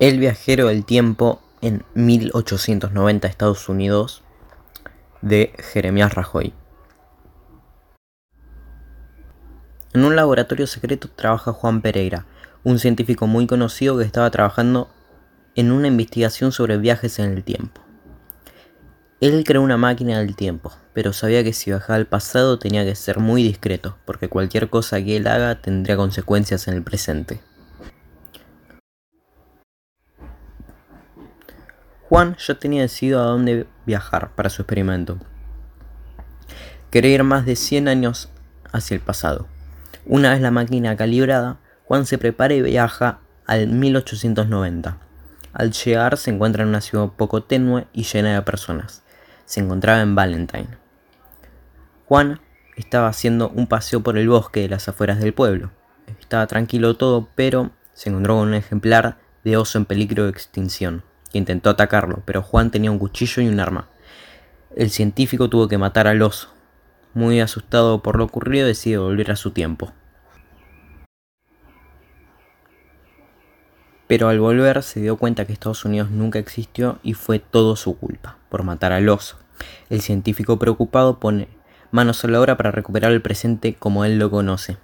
El viajero del tiempo en 1890 Estados Unidos de Jeremías Rajoy. En un laboratorio secreto trabaja Juan Pereira, un científico muy conocido que estaba trabajando en una investigación sobre viajes en el tiempo. Él creó una máquina del tiempo, pero sabía que si viajaba al pasado tenía que ser muy discreto, porque cualquier cosa que él haga tendría consecuencias en el presente. Juan ya tenía decidido a dónde viajar para su experimento. Quería ir más de 100 años hacia el pasado. Una vez la máquina calibrada, Juan se prepara y viaja al 1890. Al llegar se encuentra en una ciudad poco tenue y llena de personas se encontraba en Valentine. Juan estaba haciendo un paseo por el bosque de las afueras del pueblo. Estaba tranquilo todo, pero se encontró con un ejemplar de oso en peligro de extinción, intentó atacarlo, pero Juan tenía un cuchillo y un arma. El científico tuvo que matar al oso. Muy asustado por lo ocurrido, decide volver a su tiempo. Pero al volver se dio cuenta que Estados Unidos nunca existió y fue todo su culpa, por matar al oso. El científico preocupado pone manos a la obra para recuperar el presente como él lo conoce.